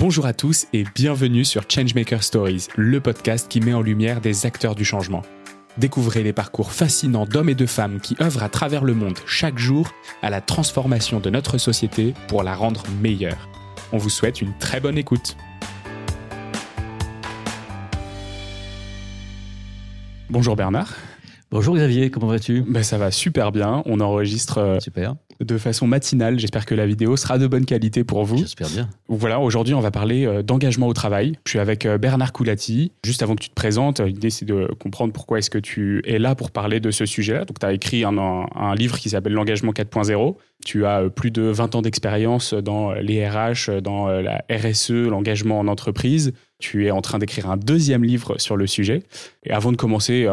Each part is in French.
Bonjour à tous et bienvenue sur Changemaker Stories, le podcast qui met en lumière des acteurs du changement. Découvrez les parcours fascinants d'hommes et de femmes qui œuvrent à travers le monde chaque jour à la transformation de notre société pour la rendre meilleure. On vous souhaite une très bonne écoute. Bonjour Bernard. Bonjour Xavier, comment vas-tu? Ben Ça va super bien. On enregistre euh, super. de façon matinale. J'espère que la vidéo sera de bonne qualité pour vous. J'espère bien. Voilà, aujourd'hui, on va parler euh, d'engagement au travail. Je suis avec euh, Bernard Coulati. Juste avant que tu te présentes, l'idée, c'est de comprendre pourquoi est-ce que tu es là pour parler de ce sujet-là. Donc, tu as écrit un, un, livre qui s'appelle L'engagement 4.0. Tu as plus de 20 ans d'expérience dans les RH, dans la RSE, l'engagement en entreprise. Tu es en train d'écrire un deuxième livre sur le sujet. Et avant de commencer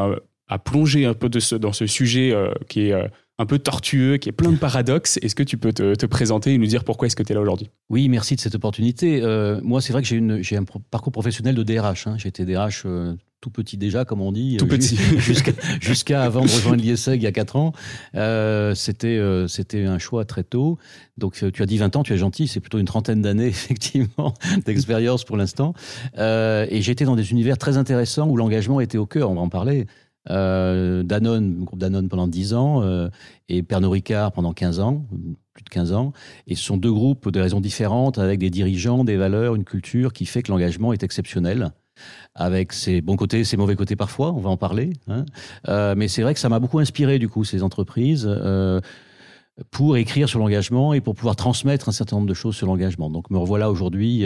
à plonger un peu de ce, dans ce sujet euh, qui est euh, un peu tortueux, qui est plein de paradoxes. Est-ce que tu peux te, présenter et nous dire pourquoi est-ce que tu es là aujourd'hui? Oui, merci de cette opportunité. Euh, moi, c'est vrai que j'ai un parcours professionnel de DRH. Hein. J'ai été DRH tout petit déjà, comme on dit. Tout petit. Jusqu'à avant de rejoindre l'ISEG il y a 4 ans. Euh, C'était c'était un choix très tôt. Donc, tu as dit 20 ans, tu es gentil. C'est plutôt une trentaine d'années, effectivement, d'expérience pour l'instant. et j'étais dans des univers très intéressants où l'engagement était au cœur. On va en parler. Euh, Danone, groupe Danone pendant 10 ans, euh, et Pernod Ricard pendant 15 ans, plus de 15 ans. Et ce sont deux groupes de raisons différentes, avec des dirigeants, des valeurs, une culture qui fait que l'engagement est exceptionnel avec ses bons côtés, ses mauvais côtés parfois, on va en parler. Hein. Euh, mais c'est vrai que ça m'a beaucoup inspiré du coup ces entreprises euh, pour écrire sur l'engagement et pour pouvoir transmettre un certain nombre de choses sur l'engagement. Donc me revoilà aujourd'hui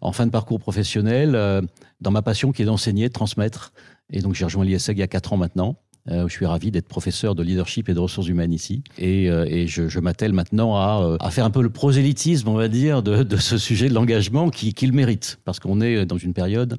en fin de parcours professionnel dans ma passion qui est d'enseigner, de transmettre et donc j'ai rejoint l'ISEG il y a 4 ans maintenant. Euh, je suis ravi d'être professeur de leadership et de ressources humaines ici. Et, euh, et je, je m'attelle maintenant à, euh, à, faire un peu le prosélytisme, on va dire, de, de ce sujet de l'engagement qui, qui, le mérite. Parce qu'on est dans une période,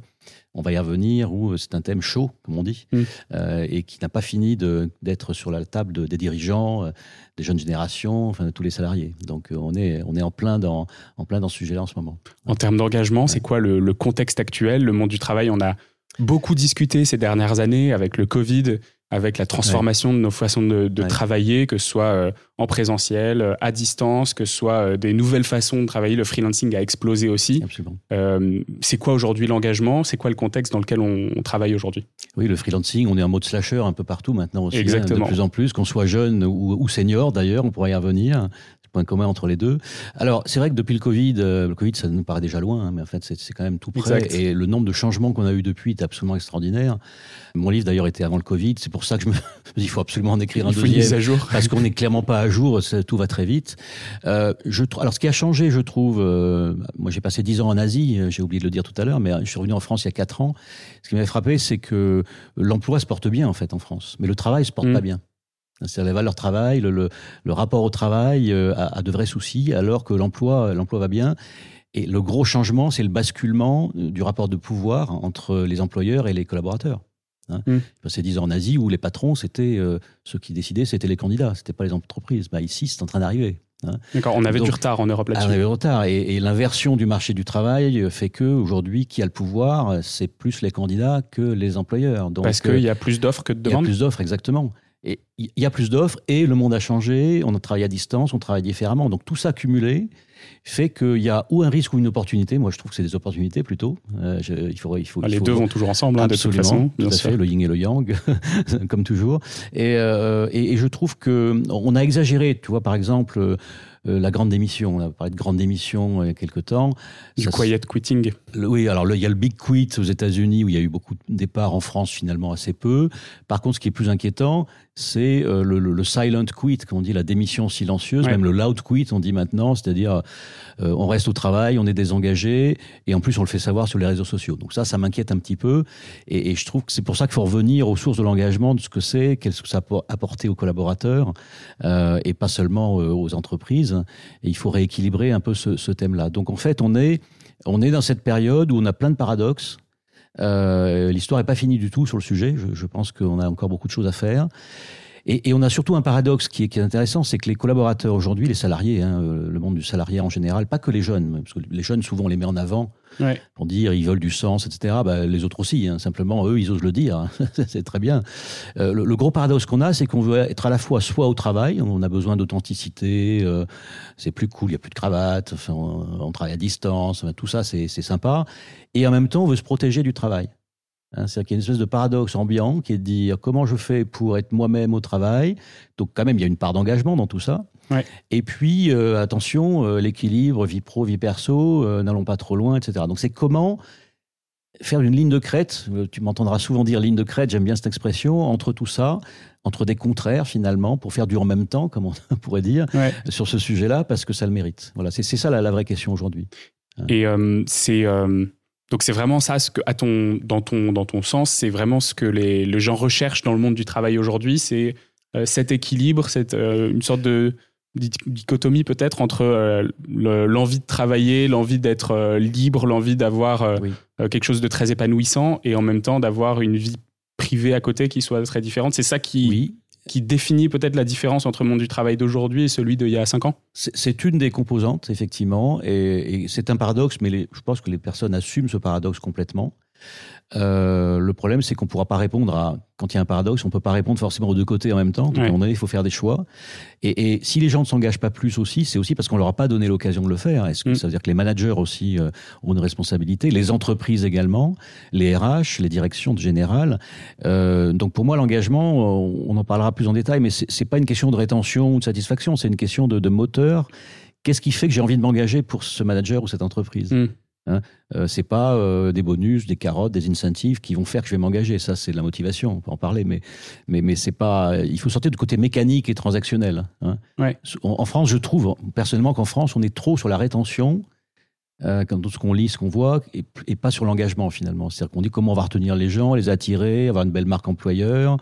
on va y revenir, où c'est un thème chaud, comme on dit, mm. euh, et qui n'a pas fini d'être sur la table de, des dirigeants, des jeunes générations, enfin de tous les salariés. Donc on est, on est en, plein dans, en plein dans ce sujet-là en ce moment. En termes d'engagement, c'est quoi le, le contexte actuel Le monde du travail, on a beaucoup discuté ces dernières années avec le Covid, avec la transformation de nos façons de, travailler, que ce soit euh, en présentiel, euh, à distance, que ce soit euh, des nouvelles façons de travailler. Le freelancing a explosé aussi. c'est quoi aujourd'hui l'engagement? C'est quoi le contexte dans lequel on, travaille aujourd'hui? Oui, le freelancing, on est en mode slasher un peu partout maintenant aussi. Exactement. Hein, de plus en plus, qu'on soit jeune ou, ou senior d'ailleurs, on pourrait y revenir point commun entre les deux. Alors, c'est vrai que depuis le Covid, euh, le Covid, ça nous paraît déjà loin, hein, mais en fait, c'est quand même tout près. Et le nombre de changements qu'on a eu depuis est absolument extraordinaire. Mon livre, d'ailleurs, était avant le Covid. C'est pour ça que je me dis, il faut absolument en écrire un il faut deuxième. Une à jour. Parce qu'on n'est clairement pas à jour. Tout va très vite. Euh, je, alors, ce qui a changé, je trouve, euh, moi, j'ai passé dix ans en Asie. Euh, j'ai oublié de le dire tout à l'heure, mais je suis revenu en France il y a quatre ans. Ce qui m'avait frappé, c'est que l'emploi se porte bien, en fait, en France. Mais le travail se porte mmh. pas bien. C'est-à-dire les valeurs travail, le, le, le, rapport au travail euh, a, a, de vrais soucis, alors que l'emploi, l'emploi va bien. Et le gros changement, c'est le basculement euh, du rapport de pouvoir entre les employeurs et les collaborateurs. Hein. Mmh. C'est dix ans en Asie où les patrons, c'était euh, ceux qui décidaient, c'était les candidats, c'était pas les entreprises. Bah, ici, c'est en train d'arriver. Hein. D'accord, on avait du retard en Europe là-dessus. On avait du retard et, et l'inversion du marché du travail fait que aujourd'hui, qui a le pouvoir, c'est plus les candidats que les employeurs. Donc, Parce qu'il y a plus d'offres que de demandes. Il y a plus d'offres, exactement. Et il y a plus d'offres et le monde a changé, on travaille à distance, on travaille différemment. Donc tout ça cumulé fait qu'il y a ou un risque ou une opportunité. Moi, je trouve que c'est des opportunités plutôt. Euh, il faut, il faut, ah, les deux vont toujours ensemble, hein, de toute façon. Bien sûr. Fait, le yin et le yang, comme toujours. Et, euh, et, et, je trouve que on a exagéré. Tu vois, par exemple euh, la grande démission. On a parlé de grande démission il y a quelques temps. Du quiet quitting. oui, alors il y a le big quit aux États-Unis où il y a eu beaucoup de départs, en France finalement assez peu. Par contre, ce qui est plus inquiétant, c'est euh, le, silent quit, comme on dit, la démission silencieuse, même le loud quit, on dit maintenant, c'est-à-dire on reste au travail, on est désengagé, et en plus on le fait savoir sur les réseaux sociaux. Donc ça, ça m'inquiète un petit peu, et, je trouve que c'est pour ça qu'il faut revenir aux sources de l'engagement, de ce que c'est, qu'est-ce que ça peut apporter aux collaborateurs, et pas seulement aux entreprises. Et il faut rééquilibrer un peu ce, thème-là. Donc en fait, on est, on est dans cette période où on a plein de paradoxes. Euh, L'histoire n'est pas finie du tout sur le sujet. Je, je pense qu'on a encore beaucoup de choses à faire. Et, on a surtout un paradoxe qui est, qui est intéressant, c'est que les collaborateurs aujourd'hui, les salariés, hein, euh, le monde du salarié en général, pas que les jeunes, parce que les jeunes souvent on les met en avant pour dire ils veulent du sens, etc. Bah, les autres aussi, hein. simplement eux ils osent le dire, hein. c'est très bien. Euh, le, gros paradoxe qu'on a, c'est qu'on veut être à la fois soit au travail, on a besoin d'authenticité, euh, c'est plus cool, il y a plus de cravate, on, travaille à distance, tout ça c'est sympa, et en même temps on veut se protéger du travail. Hein, C'est-à-dire qu'il y a une espèce de paradoxe ambiant qui est de dire comment je fais pour être moi-même au travail. Donc quand même, il y a une part d'engagement dans tout ça. Et puis, euh, attention, euh, l'équilibre, vie pro, vie perso, euh, n'allons pas trop loin, etc. Donc c'est comment faire une ligne de crête, tu m'entendras souvent dire ligne de crête, j'aime bien cette expression, entre tout ça, entre des contraires finalement, pour faire du en même temps, comme on pourrait dire, sur ce sujet-là, parce que ça le mérite. Voilà, c'est ça la, la, vraie question aujourd'hui. Et c'est donc c'est vraiment ça, ce que, à ton, dans, ton, dans ton sens, c'est vraiment ce que les, gens recherchent dans le monde du travail aujourd'hui, c'est euh, cet équilibre, cette, euh, une sorte de dichotomie peut-être entre euh, l'envie de travailler, l'envie d'être libre, l'envie d'avoir quelque chose de très épanouissant et en même temps d'avoir une vie privée à côté qui soit très différente. C'est ça qui, oui qui définit peut-être la différence entre le monde du travail d'aujourd'hui et celui d'il y a cinq ans? C'est une des composantes, effectivement, et, c'est un paradoxe, mais je pense que les personnes assument ce paradoxe complètement. Euh, le problème, c'est qu'on ne pourra pas répondre à. Quand il y a un paradoxe, on ne peut pas répondre forcément aux deux côtés en même temps. Donc, à un moment donné, il faut faire des choix. Et, si les gens ne s'engagent pas plus aussi, c'est aussi parce qu'on ne leur a pas donné l'occasion de le faire. Est-ce que mm. ça veut dire que les managers aussi euh, ont une responsabilité, les entreprises également, les RH, les directions générales euh, Donc, pour moi, l'engagement, on en parlera plus en détail, mais ce n'est pas une question de rétention ou de satisfaction, c'est une question de, moteur. Qu'est-ce qui fait que j'ai envie de m'engager pour ce manager ou cette entreprise? Mm. Hein euh, c'est pas euh, des bonus, des carottes, des incentives qui vont faire que je vais m'engager. Ça, c'est de la motivation. On peut en parler, mais mais mais c'est pas. Il faut sortir du côté mécanique et transactionnel. Hein. En, France, je trouve personnellement qu'en France, on est trop sur la rétention. Euh, quand tout ce qu'on lit, ce qu'on voit, et, pas sur l'engagement finalement. C'est-à-dire qu'on dit comment on va retenir les gens, les attirer, avoir une belle marque employeur.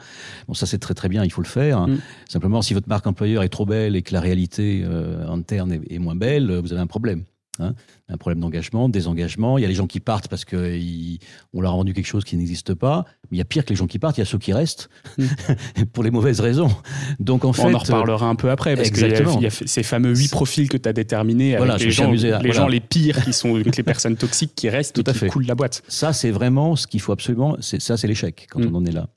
Bon, ça c'est très très bien, il faut le faire. Hein. Mm. Simplement, si votre marque employeur est trop belle et que la réalité interne est, moins belle, vous avez un problème. Hein, un problème d'engagement, désengagement. Il y a les gens qui partent parce qu'on leur a rendu quelque chose qui n'existe pas. Mais il y a pire que les gens qui partent, il y a ceux qui restent mm. pour les mauvaises raisons. Donc en fait, on en reparlera un peu après parce qu'il y, a ces fameux huit profils que tu as déterminés avec les, gens, les gens les pires qui sont les personnes toxiques qui restent Tout et qui fait. coulent la boîte. Ça, c'est vraiment ce qu'il faut absolument. Ça, c'est l'échec quand mm. on en est là.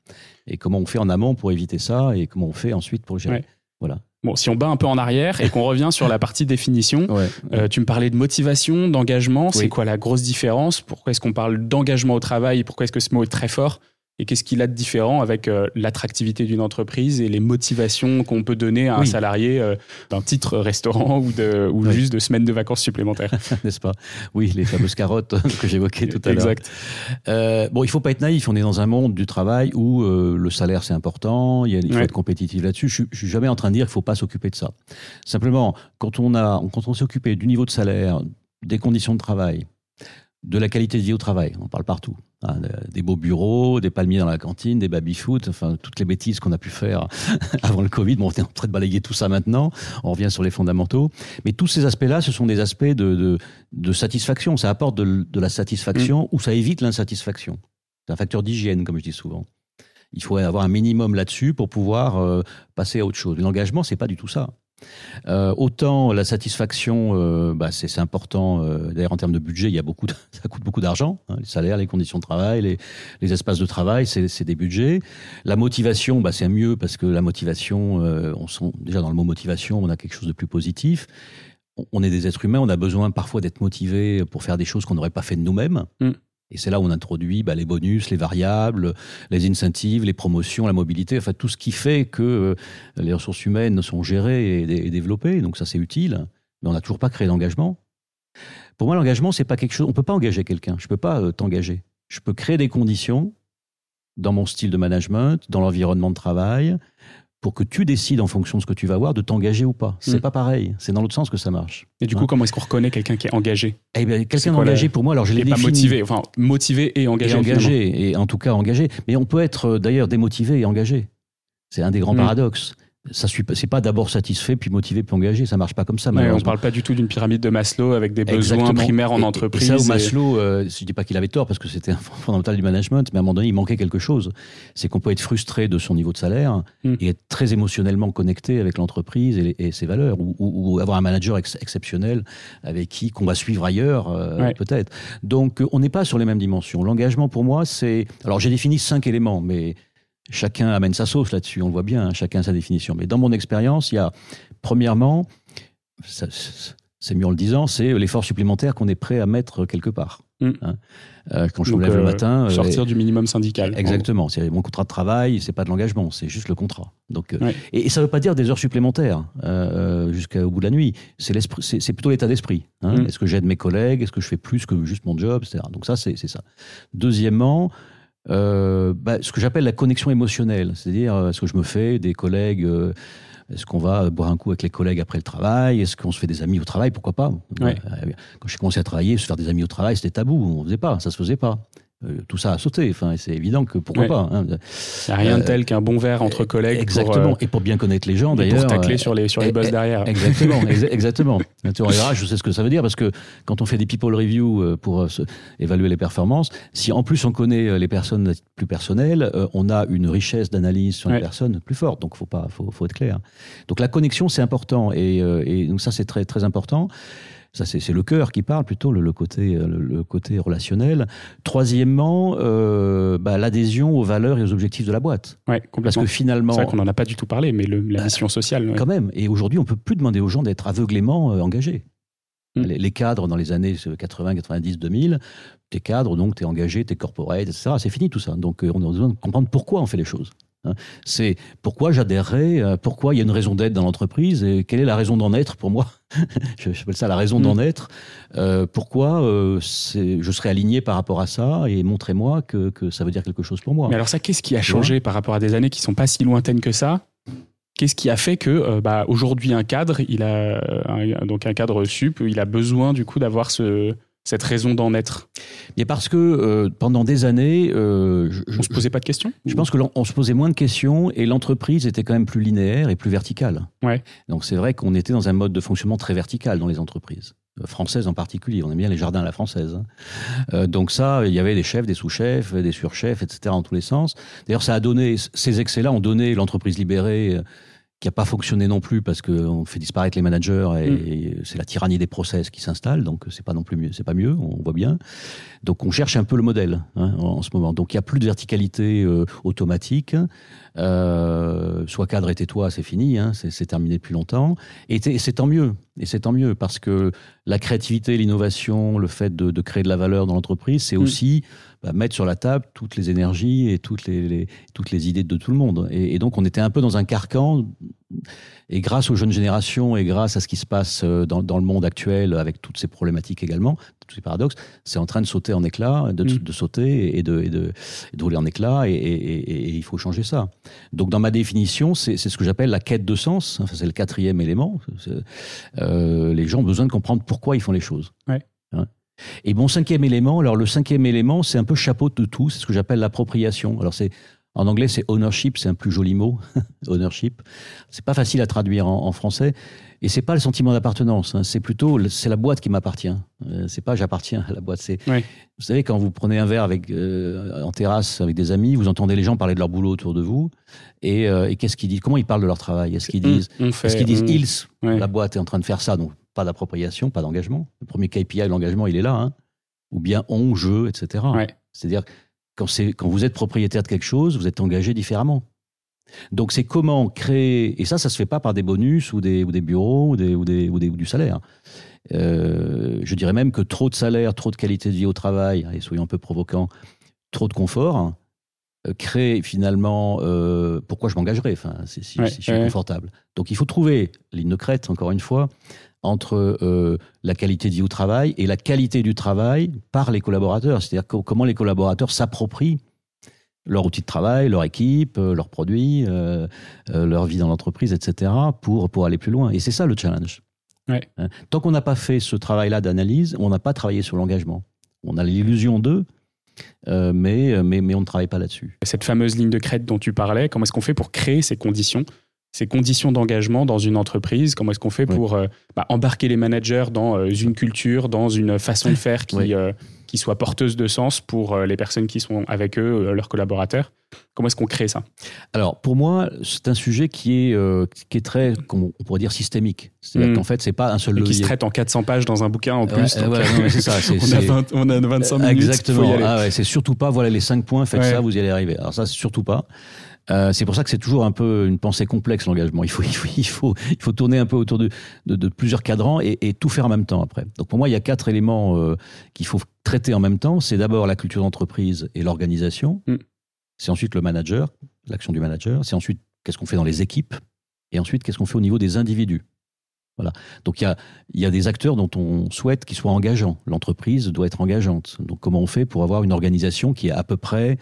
Et comment on fait en amont pour éviter ça et comment on fait ensuite pour gérer. Voilà. Bon, si on bat un peu en arrière et qu'on revient sur la partie définition, euh, tu me parlais de motivation, d'engagement. C'est quoi la grosse différence? Pourquoi est-ce qu'on parle d'engagement au travail? Pourquoi est-ce que ce mot est très fort? Et qu'est-ce qu'il a de différent avec euh, l'attractivité d'une entreprise et les motivations qu'on peut donner à un salarié euh, d'un titre restaurant ou, de, ou juste de semaines de vacances supplémentaires? N'est-ce pas? Oui, les fameuses carottes que j'évoquais tout à l'heure. Exact. Euh, bon, il faut pas être naïf. On est dans un monde du travail où euh, le salaire c'est important. Il, y a, il faut être compétitif là-dessus. Je, je suis jamais en train de dire qu'il faut pas s'occuper de ça. Simplement, quand on a, quand on s'est occupé du niveau de salaire, des conditions de travail, de la qualité de vie au travail. On parle partout. Hein, des beaux bureaux, des palmiers dans la cantine, des baby-foot, enfin toutes les bêtises qu'on a pu faire avant le Covid. Bon, on est en train de balayer tout ça maintenant. On revient sur les fondamentaux. Mais tous ces aspects-là, ce sont des aspects de, de, satisfaction. Ça apporte de, la satisfaction mm. ou ça évite l'insatisfaction. C'est un facteur d'hygiène, comme je dis souvent. Il faut avoir un minimum là-dessus pour pouvoir euh, passer à autre chose. L'engagement, c'est pas du tout ça. Euh, autant la satisfaction, euh, bah, c'est important. Euh, d'ailleurs, en termes de budget, il y a beaucoup, ça coûte beaucoup d'argent. Hein, les salaires, les conditions de travail, les, espaces de travail, c'est des budgets. La motivation, bah, c'est mieux parce que la motivation, on sent déjà dans le mot motivation, on a quelque chose de plus positif. On, est des êtres humains, on a besoin parfois d'être motivés pour faire des choses qu'on n'aurait pas fait de nous-mêmes. Mm. Et c'est là où on introduit bah, les bonus, les variables, les incentives, les promotions, la mobilité, enfin tout ce qui fait que euh, les ressources humaines sont gérées et, développées. Donc ça, c'est utile. Mais on n'a toujours pas créé d'engagement. Pour moi, l'engagement, c'est pas quelque chose. On peut pas engager quelqu'un. Je peux pas euh, t'engager. Je peux créer des conditions dans mon style de management, dans l'environnement de travail, pour que tu décides en fonction de ce que tu vas voir de t'engager ou pas. C'est hmm. pas pareil. C'est dans l'autre sens que ça marche. Et du coup, hein comment est-ce qu'on reconnaît quelqu'un qui est engagé Eh bien, quelqu'un d'engagé pour moi, alors je l'ai pas motivé, enfin motivé et engagé. Et engagé, et en tout cas engagé. Mais on peut être euh, d'ailleurs démotivé et engagé. C'est un des grands hmm. paradoxes. Ça c'est pas d'abord satisfait puis motivé puis engagé ça marche pas comme ça on on parle pas du tout d'une pyramide de Maslow avec des besoins primaires en entreprise et ça où Maslow euh, je dis pas qu'il avait tort parce que c'était un fondamental du management mais à un moment donné il manquait quelque chose. C'est qu'on peut être frustré de son niveau de salaire hmm. et être très émotionnellement connecté avec l'entreprise et, ses valeurs ou, avoir un manager exceptionnel avec qui qu'on va suivre ailleurs euh, peut-être. Donc on n'est pas sur les mêmes dimensions. L'engagement pour moi c'est alors j'ai défini cinq éléments mais Chacun amène sa sauce là-dessus, on le voit bien, hein, chacun sa définition. Mais dans mon expérience, il y a, premièrement, c'est mieux en le disant, c'est l'effort supplémentaire qu'on est prêt à mettre quelque part. Mm. Hein. Euh, quand je me lève le euh, matin. Euh, sortir du minimum syndical. Exactement. C'est mon contrat de travail, c'est pas de l'engagement, c'est juste le contrat. Donc, et, ça ne veut pas dire des heures supplémentaires jusqu'au bout de la nuit. C'est c'est plutôt l'état d'esprit. Hein. Mm. Est-ce que j'aide mes collègues? Est-ce que je fais plus que juste mon job, etc. Donc ça, c'est ça. Deuxièmement, euh, bah, ce que j'appelle la connexion émotionnelle, c'est-à-dire euh, est-ce que je me fais des collègues, euh, est-ce qu'on va boire un coup avec les collègues après le travail, est-ce qu'on se fait des amis au travail, pourquoi pas? Quand j'ai commencé à travailler, se faire des amis au travail, c'était tabou, on faisait pas, ça se faisait pas. Euh, tout ça a sauté. Enfin, c'est évident que pourquoi pas. Hein. Il n'y a rien de euh, tel qu'un bon verre entre collègues. Exactement. Pour, et pour bien connaître les gens, d'ailleurs. Pour tacler sur les, sur les boss derrière. Exactement. exactement. je sais ce que ça veut dire parce que quand on fait des people review euh, pour évaluer les performances, si en plus on connaît les personnes plus personnelles, on a une richesse d'analyse sur les personnes plus forte. Donc, faut pas, faut, faut être clair. Donc, la connexion, c'est important. Et, et donc, ça, c'est très, très important. Ça, c'est le cœur qui parle plutôt, le, côté, le, côté relationnel. Troisièmement, euh, bah, l'adhésion aux valeurs et aux objectifs de la boîte. Ouais, complètement. Parce que finalement. C'est vrai qu'on n'en a pas du tout parlé, mais le, la bah, mission sociale. Quand même. Et aujourd'hui, on peut plus demander aux gens d'être aveuglément euh, engagés. Hmm. Les, cadres dans les années 80, 90, 2000, t'es cadre, donc t'es engagé, t'es corporate, etc. C'est fini tout ça. Donc euh, on a besoin de comprendre pourquoi on fait les choses. Hein. C'est pourquoi j'adhérerais, euh, pourquoi il y a une raison d'être dans l'entreprise et quelle est la raison d'en être pour moi. J'appelle ça la raison d'en mm. être. Euh, pourquoi euh, je serais aligné par rapport à ça et montrez-moi que, ça veut dire quelque chose pour moi. Mais alors ça, qu'est-ce qui a changé par rapport à des années qui sont pas si lointaines que ça? Qu'est-ce qui a fait que bah, aujourd'hui un cadre, il a donc un cadre sup, il a besoin du coup d'avoir ce cette raison d'en être Mais parce que euh, pendant des années, euh, on se posait pas de questions. Je pense que l'on se posait moins de questions et l'entreprise était quand même plus linéaire et plus verticale. Ouais. Donc c'est vrai qu'on était dans un mode de fonctionnement très vertical dans les entreprises euh, françaises en particulier. On aime bien les jardins à la française. Hein. donc ça, il y avait des chefs, des sous-chefs, des surchefs, etc. en tous les sens. D'ailleurs, ça a donné ces excès-là ont donné l'entreprise libérée qui n'a pas fonctionné non plus parce qu'on fait disparaître les managers et, mm. c'est la tyrannie des process qui s'installe, donc c'est pas non plus mieux, c'est pas mieux, on voit bien. Donc on cherche un peu le modèle hein, en, ce moment. Donc il y a plus de verticalité euh, automatique. Euh, soit cadre et tais-toi, c'est fini, hein, c'est terminé depuis longtemps. Et, c'est tant mieux. Et c'est tant mieux parce que la créativité, l'innovation, le fait de, créer de la valeur dans l'entreprise, c'est mm. aussi bah, mettre sur la table toutes les énergies et toutes les, toutes les idées de tout le monde. Et, donc, on était un peu dans un carcan. Et grâce aux jeunes générations et grâce à ce qui se passe euh, dans, dans le monde actuel, avec toutes ces problématiques également, tous ces paradoxes, c'est en train de sauter en éclat, de, mm. de sauter et de, et de, de, rouler en éclat, et, et, il faut changer ça. Donc, dans ma définition, c'est ce que j'appelle la quête de sens. Enfin, c'est le quatrième élément. Euh, les gens ont besoin de comprendre pourquoi ils font les choses. Ouais. Hein et mon cinquième élément, alors le cinquième élément, c'est un peu chapeau de tout, c'est ce que j'appelle l'appropriation. Alors c'est en anglais, c'est ownership, c'est un plus joli mot, ownership. C'est pas facile à traduire en, français, et c'est pas le sentiment d'appartenance. Hein. c'est plutôt c'est la boîte qui m'appartient. Euh, c'est pas j'appartiens à la boîte. C'est vous savez quand vous prenez un verre avec euh, en terrasse avec des amis, vous entendez les gens parler de leur boulot autour de vous, et, euh, et qu'est-ce qu'ils disent? Comment ils parlent de leur travail? Est-ce qu'ils disent Est-ce qu'ils disent ils La boîte est en train de faire ça, donc pas d'appropriation, pas d'engagement. Le premier KPI de l'engagement, il est là. Hein. Ou bien on, je, etc. C'est-à-dire, quand, quand vous êtes propriétaire de quelque chose, vous êtes engagé différemment. Donc, c'est comment créer. Et ça, ça se fait pas par des bonus ou des, ou des bureaux ou, des, ou, des, ou, des, ou du salaire. Euh, je dirais même que trop de salaire, trop de qualité de vie au travail, et soyons un peu provocants, trop de confort, euh, crée finalement euh, pourquoi je m'engagerais enfin, si, si, je suis confortable. Donc il faut trouver, ligne de crête, encore une fois, entre euh, la qualité de vie au travail et la qualité du travail par les collaborateurs. C'est-à-dire comment les collaborateurs s'approprient leur outil de travail, leur équipe, euh, leurs produits, euh, leur vie dans l'entreprise, etc., pour, pour aller plus loin. Et c'est ça le challenge. Hein? Tant qu'on n'a pas fait ce travail-là d'analyse, on n'a pas travaillé sur l'engagement. On a l'illusion d'eux, mais, mais, mais on ne travaille pas là-dessus. Cette fameuse ligne de crête dont tu parlais, comment est-ce qu'on fait pour créer ces conditions ces conditions d'engagement dans une entreprise Comment est-ce qu'on fait pour bah, embarquer les managers dans une culture, dans une façon de faire qui, qui soit porteuse de sens pour les personnes qui sont avec eux, leurs collaborateurs? Comment est-ce qu'on crée ça? Alors, pour moi, c'est un sujet qui est, euh, qui est très, on pourrait dire, systémique. C'est-à-dire hmm. qu'en fait, c'est pas un seul Et qui se traite en 400 pages dans un bouquin en plus. c'est ça. on, a 25 minutes. Exactement. Ah c'est surtout pas, voilà, les 5 points, faites ça, vous y allez arriver. Alors, ça, c'est surtout pas. Euh, c'est pour ça que c'est toujours un peu une pensée complexe l'engagement. Il faut, il faut, il faut, il faut tourner un peu autour de, de, plusieurs cadrans et, et, tout faire en même temps après. Donc pour moi, il y a quatre éléments euh, qu'il faut traiter en même temps. C'est d'abord la culture d'entreprise et l'organisation. Hmm. C'est ensuite le manager, l'action du manager. C'est ensuite qu'est-ce qu'on fait dans les équipes. Et ensuite, qu'est-ce qu'on fait au niveau des individus. Voilà. Donc il y a, y a des acteurs dont on souhaite qu'ils soient engageants. L'entreprise doit être engageante. Donc comment on fait pour avoir une organisation qui est à peu près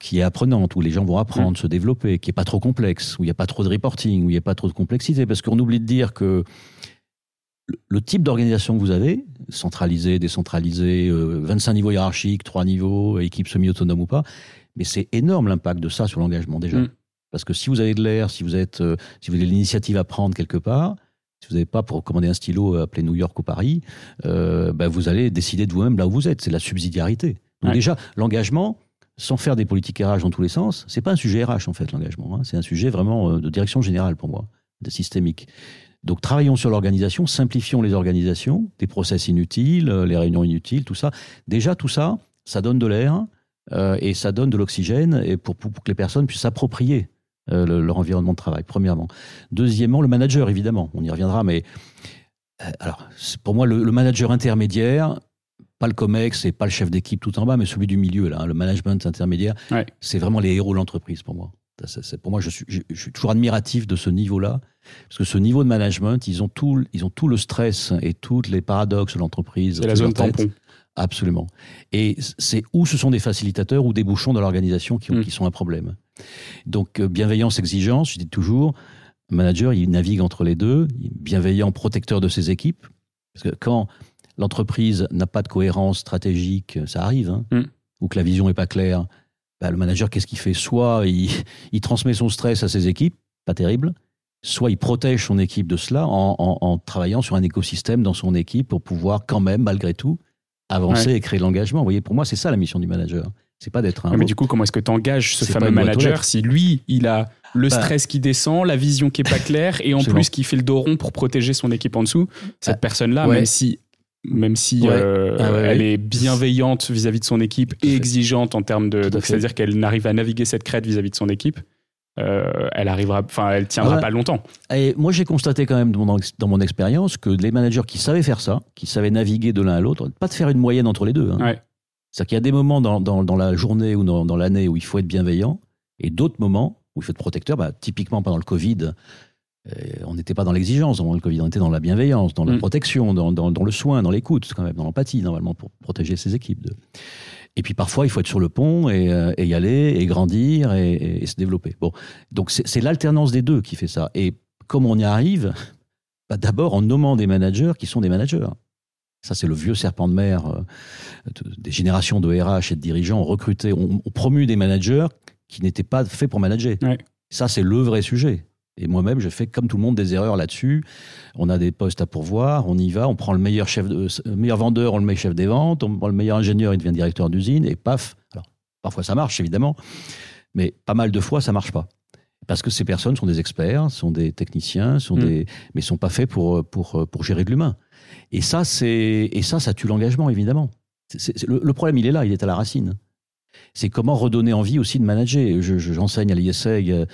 qui est apprenante, où les gens vont apprendre, mm. se développer, qui est pas trop complexe, où il n'y a pas trop de reporting, où il n'y a pas trop de complexité, parce qu'on oublie de dire que le type d'organisation que vous avez, centralisé, décentralisé, 25 euh, niveaux hiérarchiques, 3 niveaux, équipe semi-autonome ou pas, mais c'est énorme l'impact de ça sur l'engagement déjà. Mm. Parce que si vous avez de l'air, si vous êtes, euh, si vous avez l'initiative à prendre quelque part, si vous n'avez pas pour commander un stylo appelé New York ou Paris, euh, ben vous allez décider de vous-même là où vous êtes. C'est la subsidiarité. Donc déjà, l'engagement, sans faire des politiques RH dans tous les sens, c'est pas un sujet RH en fait l'engagement. Hein. C'est un sujet vraiment euh, de direction générale pour moi, de systémique. Donc travaillons sur l'organisation, simplifions les organisations, des process inutiles, les réunions inutiles, tout ça. Déjà tout ça, ça donne de l'air, euh, et ça donne de l'oxygène et pour, que les personnes puissent s'approprier euh, leur environnement de travail, premièrement. Deuxièmement, le manager, évidemment, on y reviendra, mais euh, alors, pour moi, le, manager intermédiaire, pas le COMEX et pas le chef d'équipe tout en bas, mais celui du milieu, là, hein, le management intermédiaire, c'est vraiment les héros de l'entreprise pour moi. pour moi, je suis, je, suis, toujours admiratif de ce niveau-là, parce que ce niveau de management, ils ont tout, ils ont tout le stress et tous les paradoxes de l'entreprise. C'est la zone tampon. Absolument. Et c'est où ce sont des facilitateurs ou des bouchons dans l'organisation qui, mm. qui, sont un problème. Donc, euh, bienveillance, exigence, je dis toujours, manager, il navigue entre les deux, bienveillant, protecteur de ses équipes. Parce que quand l'entreprise n'a pas de cohérence stratégique, ça arrive, hein, mm. ou que la vision n'est pas claire, bah, le manager, qu'est-ce qu'il fait? Soit il, il, transmet son stress à ses équipes, pas terrible, soit il protège son équipe de cela en, en travaillant sur un écosystème dans son équipe pour pouvoir quand même, malgré tout, avancer et créer l'engagement. Vous voyez, pour moi, c'est ça la mission du manager. C'est pas d'être un. mais du coup, comment est-ce que tu engages ce fameux manager si lui, il a le bah. stress qui descend, la vision qui est pas claire et en plus qui fait le dos rond pour protéger son équipe en dessous? Cette ah, personne-là, même si même si euh, ah elle est bienveillante vis-à-vis de son équipe et exigeante en termes de, c'est-à-dire qu'elle n'arrive à naviguer cette crête vis-à-vis de son équipe, euh, elle arrivera, enfin, elle tiendra pas longtemps. Et moi, j'ai constaté quand même dans mon, expérience que les managers qui savaient faire ça, qui savaient naviguer de l'un à l'autre, pas de faire une moyenne entre les deux. Hein. C'est-à-dire qu'il y a des moments dans, la journée ou dans, l'année où il faut être bienveillant, et d'autres moments où il faut être protecteur. Bah, typiquement pendant le Covid, euh, on n'était pas dans l'exigence pendant le Covid, on était dans la bienveillance, dans la mm. protection, dans, le soin, dans l'écoute, quand même, dans l'empathie normalement pour protéger ses équipes. De... Et puis parfois, il faut être sur le pont et, euh, y aller, et grandir, et, se développer. Bon, donc c'est l'alternance des deux qui fait ça. Et comment on y arrive bah, D'abord en nommant des managers qui sont des managers. Ça, c'est le vieux serpent de mer euh, des générations de RH et de dirigeants. recrutés, on, on promue des managers qui n'étaient pas faits pour manager. Ça, c'est le vrai sujet. Et moi-même, je fais comme tout le monde des erreurs là-dessus. On a des postes à pourvoir, on y va, on prend le meilleur chef, de, meilleur vendeur, on le met chef des ventes, on prend le meilleur ingénieur, il devient directeur d'usine, et paf. Alors, parfois ça marche évidemment, mais pas mal de fois ça marche pas. Parce que ces personnes sont des experts, sont des techniciens, sont mm. des, mais sont pas faits pour, pour, pour gérer de l'humain. Et ça, c'est, et ça, ça tue l'engagement évidemment. le, problème, il est là, il est à la racine. C'est comment redonner envie aussi de manager. J'enseigne je, à l'ISEG euh,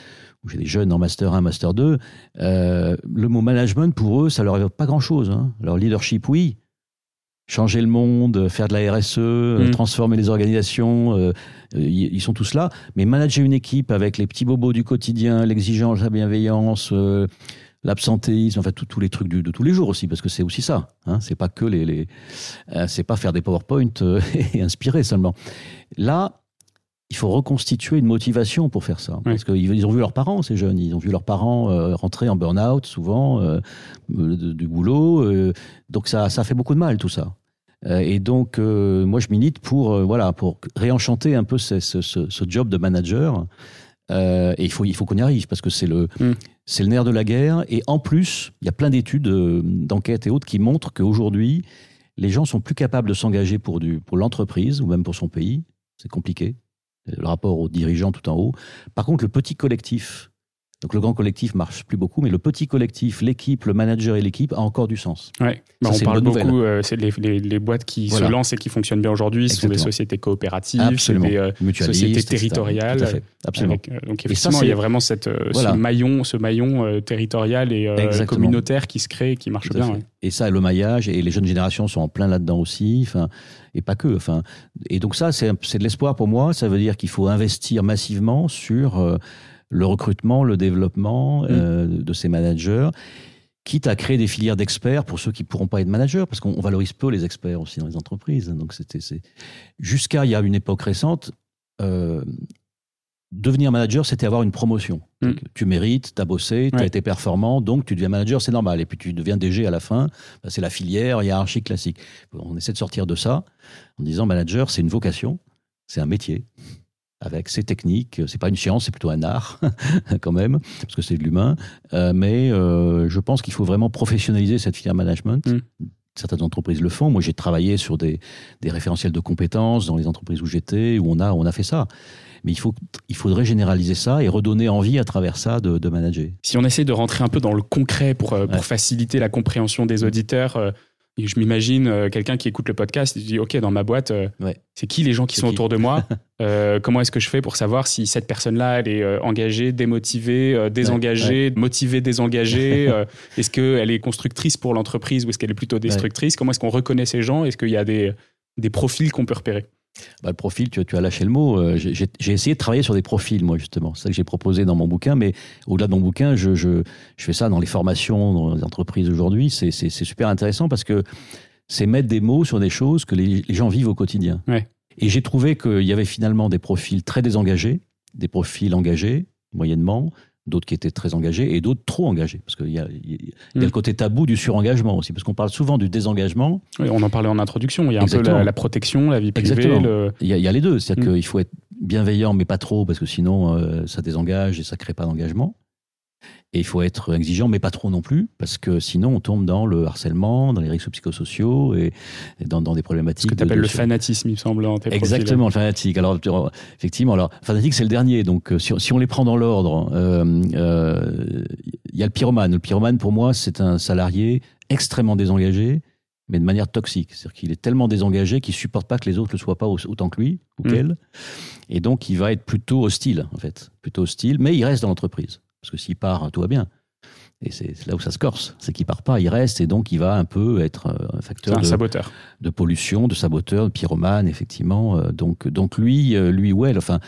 j'ai des jeunes en Master 1, Master 2, euh, le mot management, pour eux, ça leur évoque pas grand-chose. Hein. Leur leadership, oui. Changer le monde, faire de la RSE, mm. transformer les organisations, euh, ils sont tous là. Mais manager une équipe avec les petits bobos du quotidien, l'exigence, la bienveillance, euh, l'absentéisme, enfin tous les trucs de tous les jours aussi, parce que c'est aussi ça. Hein, c'est pas que les, les c'est pas faire des PowerPoint et inspirer seulement. Là, il faut reconstituer une motivation pour faire ça. Parce qu'ils ont vu leurs parents, ces jeunes. Ils ont vu leurs parents euh, rentrer en burn-out, souvent, euh, du boulot. Euh, donc, ça, ça fait beaucoup de mal, tout ça. et donc, moi, je milite pour, voilà, pour réenchanter un peu ce, ce, ce, job de manager. et il faut, il faut qu'on y arrive, parce que c'est le. Mm. C'est le nerf de la guerre. Et en plus, il y a plein d'études, euh, d'enquêtes et autres qui montrent qu'aujourd'hui, les gens sont plus capables de s'engager pour, pour l'entreprise ou même pour son pays. C'est compliqué. Le rapport aux dirigeants tout en haut. Par contre, le petit collectif, donc le grand collectif marche plus beaucoup, mais le petit collectif, l'équipe, le manager et l'équipe a encore du sens. Ouais. Bah, on parle beaucoup, euh, c'est les, les, les, boîtes qui se lancent et qui fonctionnent bien aujourd'hui, ce sont des sociétés coopératives, des euh, sociétés territoriales. Tout à fait. Absolument. Euh, donc effectivement, il y a vraiment cette, ce maillon, ce maillon territorial et communautaire qui se crée, qui marche bien. Et ça, le maillage, et les jeunes générations sont en plein là-dedans aussi. Enfin, et pas que. Enfin, et donc ça, c'est de l'espoir pour moi. Ça veut dire qu'il faut investir massivement sur le recrutement, le développement mm. euh, de ces managers, quitte à créer des filières d'experts pour ceux qui ne pourront pas être managers, parce qu'on valorise peu les experts aussi dans les entreprises. Donc c'était jusqu'à il y a une époque récente. Euh, devenir manager, c'était avoir une promotion. Mm. Tu mérites, tu as bossé, tu as été performant, donc tu deviens manager, c'est normal. Et puis tu deviens DG à la fin, bah, c'est la filière hiérarchique classique. On essaie de sortir de ça en disant manager, c'est une vocation, c'est un métier avec ses techniques. C'est pas une science, c'est plutôt un art quand même, parce que c'est de l'humain. Euh, mais euh, je pense qu'il faut vraiment professionnaliser cette filière management. Mm. Certaines entreprises le font. Moi, j'ai travaillé sur des, des, référentiels de compétences dans les entreprises où j'étais, où on a, on a fait ça. Mais il, faut, il faudrait généraliser ça et redonner envie à travers ça de, de manager. Si on essaie de rentrer un peu dans le concret pour, euh, pour faciliter la compréhension des auditeurs, je m'imagine euh, quelqu'un qui écoute le podcast et dit Ok, dans ma boîte, euh, c'est qui les gens qui sont autour de moi euh, Comment est-ce que je fais pour savoir si cette personne-là, elle est engagée, démotivée, désengagée, motivée, désengagée Est-ce qu'elle est constructrice pour l'entreprise ou est-ce qu'elle est plutôt destructrice? Comment est-ce qu'on reconnaît ces gens? Est-ce qu'il y a des, des profils qu'on peut repérer? Bah, le profil, tu, tu, as lâché le mot. Euh, j'ai essayé de travailler sur des profils, moi, justement. C'est ça que j'ai proposé dans mon bouquin. Mais au-delà de mon bouquin, je, je, je, fais ça dans les formations, dans les entreprises aujourd'hui. C'est super intéressant parce que c'est mettre des mots sur des choses que les, les gens vivent au quotidien. Ouais. Et j'ai trouvé qu'il y avait finalement des profils très désengagés, des profils engagés, moyennement, d'autres qui étaient très engagés et d'autres trop engagés. Parce qu'il y, a, le mm. côté tabou du surengagement aussi, parce qu'on parle souvent du désengagement. Oui, on en parlait en introduction, il y a un peu la, protection, la vie privée. Il, y a, les deux, c'est-à-dire mm. qu'il faut être bienveillant, mais pas trop, parce que sinon euh, ça désengage et ça crée pas d'engagement. Et il faut être exigeant, mais pas trop non plus, parce que sinon on tombe dans le harcèlement, dans les risques psychosociaux et, dans, des problématiques. Ce que tu appelles le fanatisme, il me semble. En Exactement, le fanatique. Alors, effectivement, alors, fanatique, c'est le dernier. Donc, euh, si, on les prend dans l'ordre, euh, euh, il y a le pyromane. Le pyromane, pour moi, c'est un salarié extrêmement désengagé, mais de manière toxique. C'est-à-dire qu'il est tellement désengagé qu'il supporte pas que les autres le soient pas autant que lui ou mmh. qu'elle. Et donc, il va être plutôt hostile, en fait. Plutôt hostile, mais il reste dans l'entreprise. Parce que s'il part, tout va bien. Et c'est là où ça se corse, c'est qu'il part pas, il reste et donc il va un peu être euh, un facteur de, saboteur. de pollution, de saboteur, de pyromane, effectivement. Euh, donc, donc lui, euh, lui ou elle, enfin,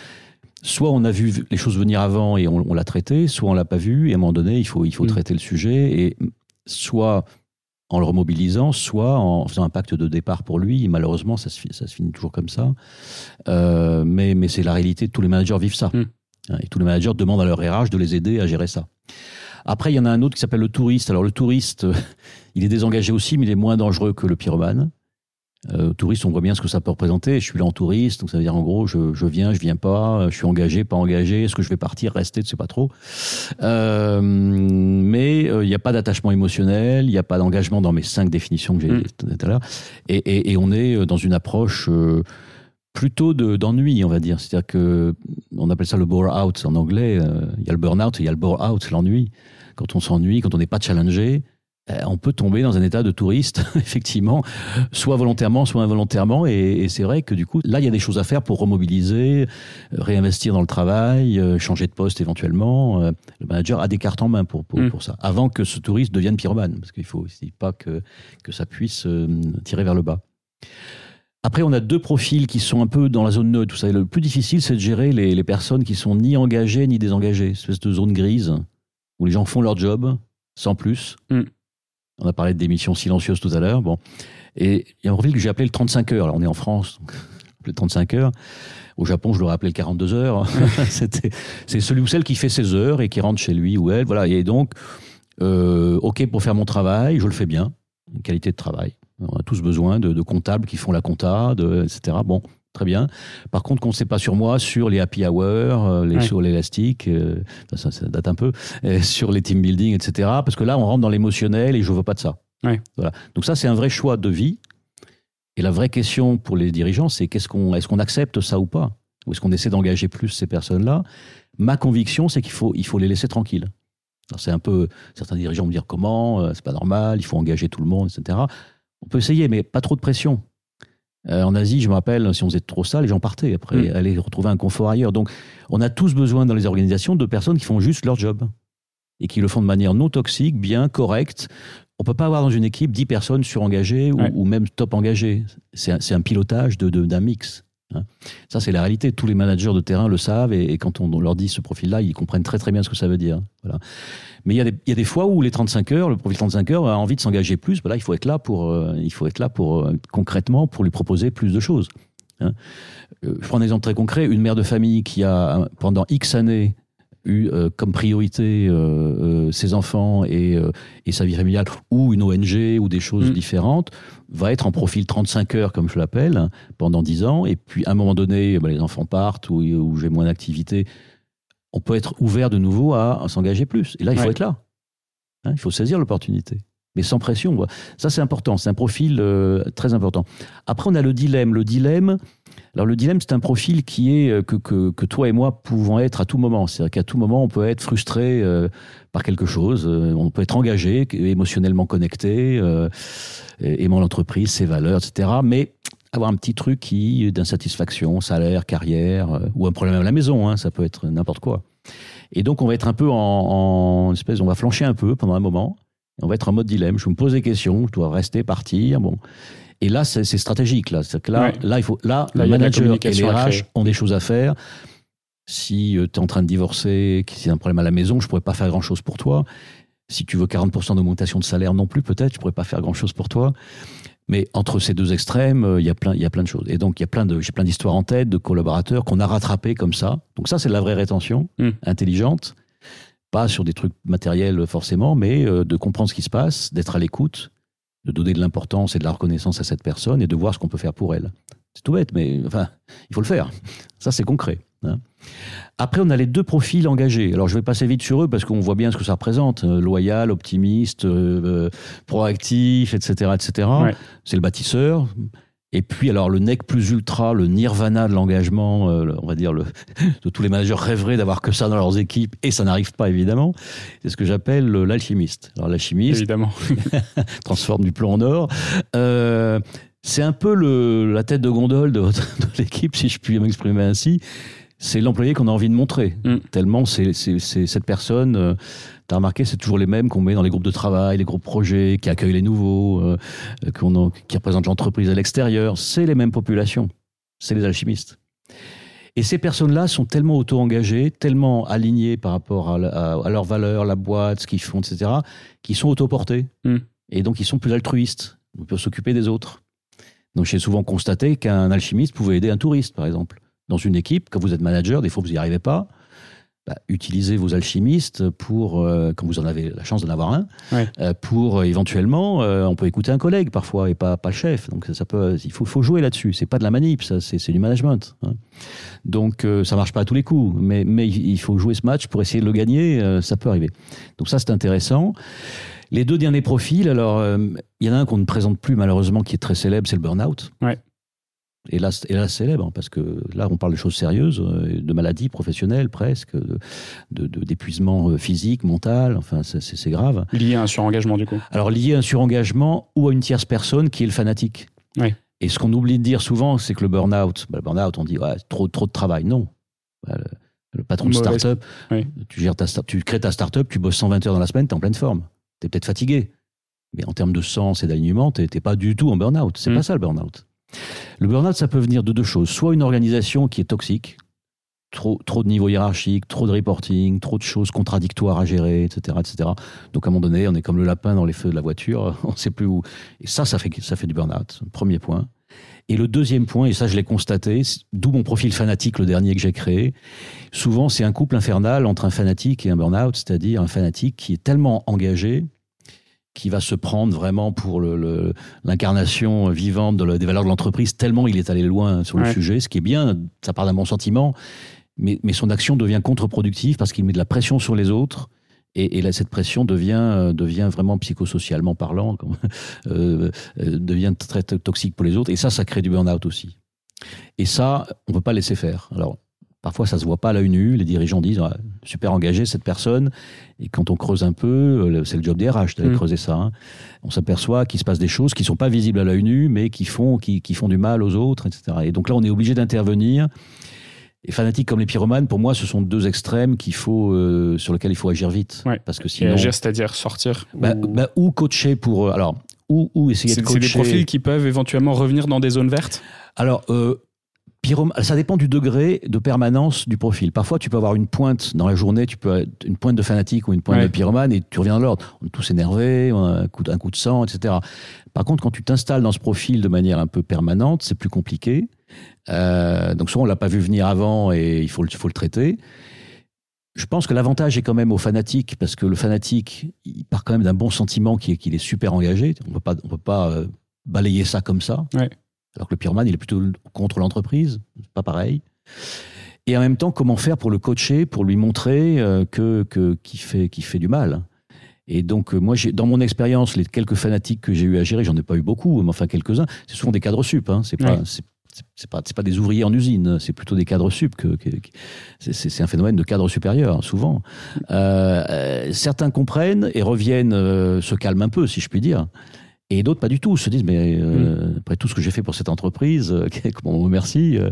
soit on a vu les choses venir avant et on, l'a traité, soit on l'a pas vu et à un moment donné il faut, il faut mm. traiter le sujet et soit en le remobilisant, soit en faisant un pacte de départ pour lui. Et malheureusement, ça se, ça se finit toujours comme ça. mais mais c'est la réalité. Tous les managers vivent ça. Mm. Et tous les managers demandent à leur RH de les aider à gérer ça. Après, il y en a un autre qui s'appelle le touriste. Alors le touriste, il est désengagé aussi, mais il est moins dangereux que le pyromane. Euh, touriste, on voit bien ce que ça peut représenter. Je suis là en touriste, donc ça veut dire en gros, je, je viens, je viens pas, je suis engagé, pas engagé, est-ce que je vais partir, rester, tu sais pas trop. Euh, mais euh, il n'y a pas d'attachement émotionnel, il n'y a pas d'engagement dans mes cinq définitions que j'ai mmh. tout à l'heure. Et, et, et, on est euh, dans une approche euh, plutôt d'ennui, on va dire. C'est-à-dire que on appelle ça le bore out en anglais. Euh, il y a le burn-out, il y a le bore out, l'ennui. Quand on s'ennuie, quand on n'est pas challengé, euh, on peut tomber dans un état de touriste, effectivement, soit volontairement, soit involontairement. Et, c'est vrai que du coup, là, il y a des choses à faire pour remobiliser, euh, réinvestir dans le travail, changer de poste éventuellement. Le manager a des cartes en main pour, pour, mm. pour ça, avant que ce touriste devienne pyromane, parce qu'il faut aussi pas que, que ça puisse tirer vers le bas. Après, on a deux profils qui sont un peu dans la zone neutre. Vous savez, le plus difficile, c'est de gérer les, personnes qui sont ni engagées ni désengagées. Une espèce de zone grise où les gens font leur job sans plus. Mm. On a parlé de démission silencieuse tout à l'heure. Bon. Et il y a un profil que j'ai appelé le 35 heures. Alors, on est en France, donc, le 35 heures. Au Japon, je l'aurais appelé le 42 heures. c'est celui ou celle qui fait ses heures et qui rentre chez lui ou elle. Voilà. Et donc, euh, OK pour faire mon travail, je le fais bien. Une qualité de travail. On a tous besoin de, comptables qui font la compta, de, etc. Bon, très bien. Par contre, qu'on ne sait pas sur moi, sur les happy hours, euh, les, sur l'élastique, euh, ça, ça, date un peu, sur les team building, etc. Parce que là, on rentre dans l'émotionnel et je veux pas de ça. Voilà. Donc ça, c'est un vrai choix de vie. Et la vraie question pour les dirigeants, c'est qu'est-ce qu'on, est-ce qu'on accepte ça ou pas? Ou est-ce qu'on essaie d'engager plus ces personnes-là? Ma conviction, c'est qu'il faut, il faut les laisser tranquilles. c'est un peu, certains dirigeants vont me dire comment, c'est pas normal, il faut engager tout le monde, etc. On peut essayer, mais pas trop de pression. Euh, en Asie, je me rappelle, si on faisait trop ça, les gens partaient après, mm. aller retrouver un confort ailleurs. Donc, on a tous besoin dans les organisations de personnes qui font juste leur job et qui le font de manière non toxique, bien, correcte. On peut pas avoir dans une équipe 10 personnes surengagées ou, ou même top engagées. C'est un, pilotage d'un de, mix. Hein. Ça, c'est la réalité. Tous les managers de terrain le savent et, quand on, leur dit ce profil-là, ils comprennent très très bien ce que ça veut dire. Voilà. Mais il y, a des, il y, a des, fois où les 35 heures, le profil 35 heures a envie de s'engager plus. Ben là, il faut être là pour, euh, il faut être là pour euh, concrètement pour lui proposer plus de choses. Hein. Euh, je prends un exemple très concret. Une mère de famille qui a pendant X années eu comme priorité ses enfants et, et, sa vie familiale, ou une ONG ou des choses mm. différentes, va être en profil 35 heures, comme je l'appelle, pendant 10 ans. Et puis, à un moment donné, ben, les enfants partent ou, ou j'ai moins d'activité on peut être ouvert de nouveau à, s'engager plus. Et là, il faut être là. Hein, il faut saisir l'opportunité. Mais sans pression. Ça, c'est important. C'est un profil euh, très important. Après, on a le dilemme. Le dilemme, alors le dilemme, c'est un profil qui est euh, que, que, toi et moi pouvons être à tout moment. C'est-à-dire qu'à tout moment, on peut être frustré euh, par quelque chose. on peut être engagé, émotionnellement connecté, aimant l'entreprise, ses valeurs, etc. Mais avoir un petit truc qui d'insatisfaction, salaire, carrière, euh, ou un problème à la maison, hein, ça peut être n'importe quoi. Et donc on va être un peu en, espèce, on va flancher un peu pendant un moment, on va être en mode dilemme. Je me pose des questions, je dois rester, partir, bon. Et là, c'est stratégique. Là, que là, là, il faut, là, le manager et les RH ont des choses à faire. Si euh, tu es en train de divorcer, qu'il y a un problème à la maison, je pourrais pas faire grand chose pour toi. Si tu veux 40% d'augmentation de salaire non plus, peut-être, je pourrais pas faire grand chose pour toi. Mais entre ces deux extrêmes, euh, il y a plein, il y a plein de choses. Et donc, il y a plein de, j'ai plein d'histoires en tête de collaborateurs qu'on a rattrapés comme ça. Donc ça, c'est de la vraie rétention hmm. intelligente, pas sur des trucs matériels forcément, mais euh, de comprendre ce qui se passe, d'être à l'écoute, de donner de l'importance et de la reconnaissance à cette personne et de voir ce qu'on peut faire pour elle. C'est tout bête, mais enfin, il faut le faire. Ça, c'est concret. Hein. Après, on a les deux profils engagés. Alors, je vais passer vite sur eux parce qu'on voit bien ce que ça représente. Euh, loyal, optimiste, euh, euh, proactif, etc. etc. C'est le bâtisseur. Et puis, alors, le nec plus ultra, le nirvana de l'engagement, on va dire, le, de tous les managers rêveraient d'avoir que ça dans leurs équipes, et ça n'arrive pas, évidemment. C'est ce que j'appelle l'alchimiste. Alors, l'alchimiste. Évidemment. transforme du plomb en or. c'est un peu le, la tête de gondole de, de l'équipe, si je puis m'exprimer ainsi c'est l'employé qu'on a envie de montrer. Mm. Tellement c'est cette personne, euh, tu as remarqué, c'est toujours les mêmes qu'on met dans les groupes de travail, les groupes projets, qui accueillent les nouveaux, euh, qui représentent l'entreprise à l'extérieur. C'est les mêmes populations. C'est les alchimistes. Et ces personnes-là sont tellement auto-engagées, tellement alignées par rapport à, leurs valeurs, la boîte, ce qu'ils font, etc., qu'ils sont autoportés. Mm. Et donc, ils sont plus altruistes. On peut s'occuper des autres. Donc, j'ai souvent constaté qu'un alchimiste pouvait aider un touriste, par exemple dans une équipe, quand vous êtes manager, des fois vous n'y arrivez pas, bah, utilisez vos alchimistes pour, euh, quand vous en avez la chance d'en avoir un, euh, pour euh, éventuellement, on peut écouter un collègue parfois et pas, pas le chef. Donc ça, peut, il faut, faut jouer là-dessus. C'est pas de la manip, ça, c'est du management. Hein. Donc ça marche pas à tous les coups, mais, mais il faut jouer ce match pour essayer de le gagner. ça peut arriver. Donc ça c'est intéressant. Les deux derniers profils, alors il y en a un qu'on ne présente plus malheureusement qui est très célèbre, c'est le burn-out. Ouais et là, et là célèbre, hein, parce que là, on parle de choses sérieuses, euh, de maladies professionnelles presque, d'épuisement de, euh, physique, mental, enfin, c'est grave. Lié à un surengagement, du coup Alors, lié à un surengagement ou à une tierce personne qui est le fanatique. Oui. Et ce qu'on oublie de dire souvent, c'est que le burn-out, bah, le burn-out, on dit ouais, trop, trop de travail. Non. Bah, le, patron de start-up, tu, gères ta, tu crées ta start-up, tu bosses 120 heures dans la semaine, tu es en pleine forme. Tu es peut-être fatigué. Mais en termes de sens et d'alignement, tu n'es pas du tout en burn-out. C'est mm. pas ça le burn-out. Le burn-out, ça peut venir de deux choses. Soit une organisation qui est toxique, trop, de niveau hiérarchique, trop de reporting, trop de choses contradictoires à gérer, etc., etc. Donc à un moment donné, on est comme le lapin dans les feux de la voiture, on ne sait plus où. Et ça, ça fait, ça fait du burn-out. Premier point. Et le deuxième point, et ça je l'ai constaté, d'où mon profil fanatique, le dernier que j'ai créé, souvent c'est un couple infernal entre un fanatique et un burn-out, c'est-à-dire un fanatique qui est tellement engagé qui va se prendre vraiment pour l'incarnation vivante des valeurs de l'entreprise, tellement il est allé loin sur le sujet, ce qui est bien, ça part d'un bon sentiment, mais, mais son action devient contre-productive parce qu'il met de la pression sur les autres. Et, là, cette pression devient, devient vraiment psychosocialement parlant, euh, euh, devient très toxique pour les autres. Et ça, ça crée du burn-out aussi. Et ça, on ne peut pas laisser faire. Alors, Parfois, ça se voit pas à l'œil nu. Les dirigeants disent ah, super engagé cette personne. Et quand on creuse un peu, euh, c'est le job des RH d'aller mm. creuser ça. Hein. On s'aperçoit qu'il se passe des choses qui sont pas visibles à l'œil nu, mais qui font, qui, qui, font du mal aux autres, etc. Et donc là, on est obligé d'intervenir. Et fanatiques comme les pyromanes, pour moi, ce sont deux extrêmes qu'il faut, euh, sur lesquels il faut agir vite. Parce que sinon, Et agir, c'est-à-dire sortir bah, ou... Bah, ou... coacher pour. Euh, alors, ou, ou essayer de coacher. C'est des profils qui peuvent éventuellement revenir dans des zones vertes? Alors, ça dépend du degré de permanence du profil. Parfois, tu peux avoir une pointe dans la journée, tu peux être une pointe de fanatique ou une pointe de pyromane et tu reviens dans l'ordre. On est tous énervés, on a un coup, un coup de sang, etc. Par contre, quand tu t'installes dans ce profil de manière un peu permanente, c'est plus compliqué. Euh, donc, soit on l'a pas vu venir avant et il faut le, faut le traiter. Je pense que l'avantage est quand même au fanatique, parce que le fanatique, il part quand même d'un bon sentiment qui est qu'il est super engagé. On peut pas, on peut pas euh, balayer ça comme ça. Ouais. Alors que le pyromane, il est plutôt contre l'entreprise, c'est pas pareil. Et en même temps, comment faire pour le coacher, pour lui montrer euh, que, que qui fait fait du mal? Et donc euh, moi, dans mon expérience, les quelques fanatiques que j'ai eu à gérer, j'en ai pas eu beaucoup, mais enfin quelques-uns. C'est souvent des cadres sup. Hein, c'est pas c'est pas, pas des ouvriers en usine, c'est plutôt des cadres sup. Que, c'est un phénomène de cadre supérieur, souvent. Euh, certains comprennent et reviennent, se calment un peu, si je puis dire. Et d'autres pas du tout, se disent mais euh, mm. après tout ce que j'ai fait pour cette entreprise, euh, comment on me remercie. Euh,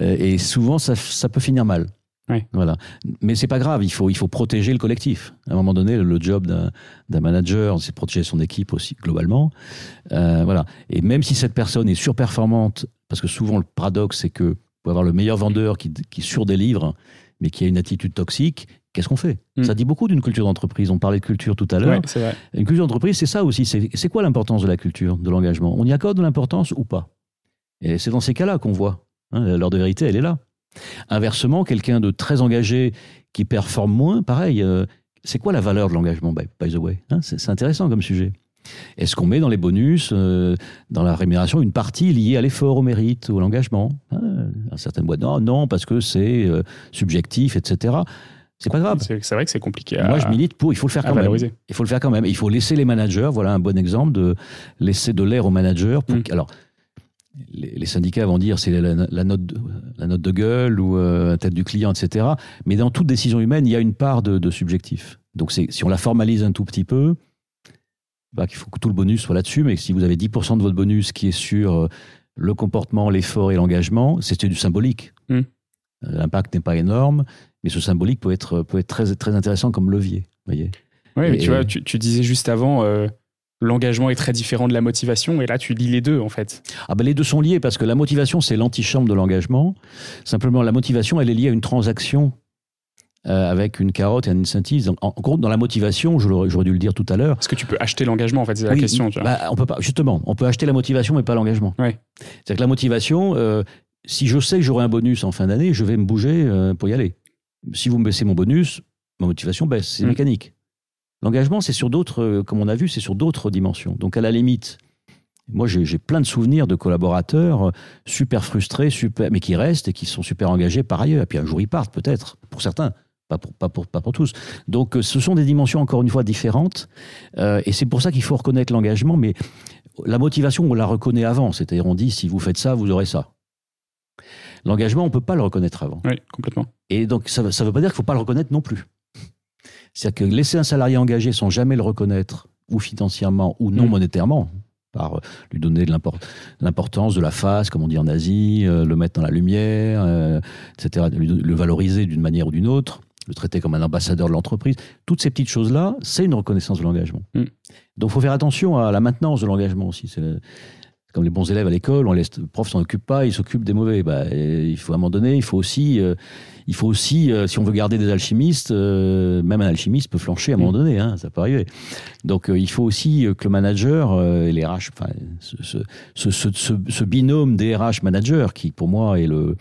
et souvent ça, ça, peut finir mal. Oui. Voilà. Mais c'est pas grave, il faut, il faut protéger le collectif. À un moment donné, le job d'un manager, c'est protéger son équipe aussi globalement. Euh, voilà. Et même si cette personne est surperformante, parce que souvent le paradoxe c'est que pour avoir le meilleur vendeur qui, qui surdélivre, mais qui a une attitude toxique, qu'est-ce qu'on fait? Hmm. Ça dit beaucoup d'une culture d'entreprise. On parlait de culture tout à l'heure. une culture d'entreprise, c'est ça aussi. C'est quoi l'importance de la culture, de l'engagement? On y accorde de l'importance ou pas? Et c'est dans ces cas-là qu'on voit. Hein, L'heure de vérité, elle est là. Inversement, quelqu'un de très engagé qui performe moins, pareil. Euh, c'est quoi la valeur de l'engagement, by, the way hein, C'est intéressant comme sujet. Est-ce qu'on met dans les bonus, euh, dans la rémunération, une partie liée à l'effort, au mérite, ou à l'engagement? Hein, Certaines boîtes, non, non, parce que c'est euh, subjectif, etc. C'est pas grave. C'est vrai que c'est compliqué. Moi, je milite pour. Il faut le faire quand même. Il faut le faire quand même. Il faut laisser les managers. Voilà un bon exemple de laisser de l'air aux managers. Pour, mm. Alors, les, syndicats vont dire c'est la, note de, la note de gueule ou euh, tête du client, etc. Mais dans toute décision humaine, il y a une part de, subjectif. Donc, si on la formalise un tout petit peu, bah, il faut que tout le bonus soit là-dessus. Mais si vous avez 10% de votre bonus qui est sur euh, le comportement, l'effort et l'engagement, c'est du symbolique. Mm. L'impact n'est pas énorme mais ce symbolique peut être, peut être très, très intéressant comme levier. Voyez oui, mais tu vois, tu, disais juste avant, euh, l'engagement est très différent de la motivation, et là tu lis les deux en fait. Ah ben les deux sont liés parce que la motivation c'est l'antichambre de l'engagement. Simplement, la motivation elle est liée à une transaction euh, avec une carotte et un incentive. En, gros, dans la motivation, j'aurais dû le dire tout à l'heure. Est-ce que tu peux acheter l'engagement en fait C'est la question. Tu vois. Bah, on peut pas. Justement, on peut acheter la motivation mais pas l'engagement. Oui. C'est-à-dire que la motivation, euh, si je sais que j'aurai un bonus en fin d'année, je vais me bouger pour y aller si vous me baissez mon bonus, ma motivation baisse. C'est mm. mécanique. L'engagement, c'est sur d'autres, euh, comme on a vu, c'est sur d'autres dimensions. Donc, à la limite, moi, j'ai plein de souvenirs de collaborateurs euh, super frustrés, super, mais qui restent et qui sont super engagés par ailleurs. Et puis un jour, ils partent, peut-être, pour certains. Pas pour, pas, pour, pas pour tous. Donc, euh, ce sont des dimensions, encore une fois, différentes. et c'est pour ça qu'il faut reconnaître l'engagement. Mais la motivation, on la reconnaît avant. C'est-à-dire, on dit, si vous faites ça, vous aurez ça. L'engagement, on ne peut pas le reconnaître avant. Oui, complètement. Et donc, ça ne veut pas dire qu'il ne faut pas le reconnaître non plus. C'est-à-dire que laisser un salarié engagé sans jamais le reconnaître, ou financièrement, ou non mm. monétairement, par euh, lui donner de l'importance de la face, comme on dit en Asie, euh, le mettre dans la lumière, euh, etc., le valoriser d'une manière ou d'une autre, le traiter comme un ambassadeur de l'entreprise. Toutes ces petites choses-là, c'est une reconnaissance de l'engagement. Mm. Donc, il faut faire attention à la maintenance de l'engagement aussi. Comme les bons élèves à l'école, on laisse le prof s'en occupe pas, il s'occupe des mauvais. Bah, il faut à un moment donné, il faut aussi, euh, il faut aussi, euh, si on veut garder des alchimistes, euh, même un alchimiste peut flancher à un moment mm. donné, hein, ça peut arriver. Donc il faut aussi que le manager et les RH, enfin, ce, ce, ce, ce, binôme des RH managers, qui pour moi est le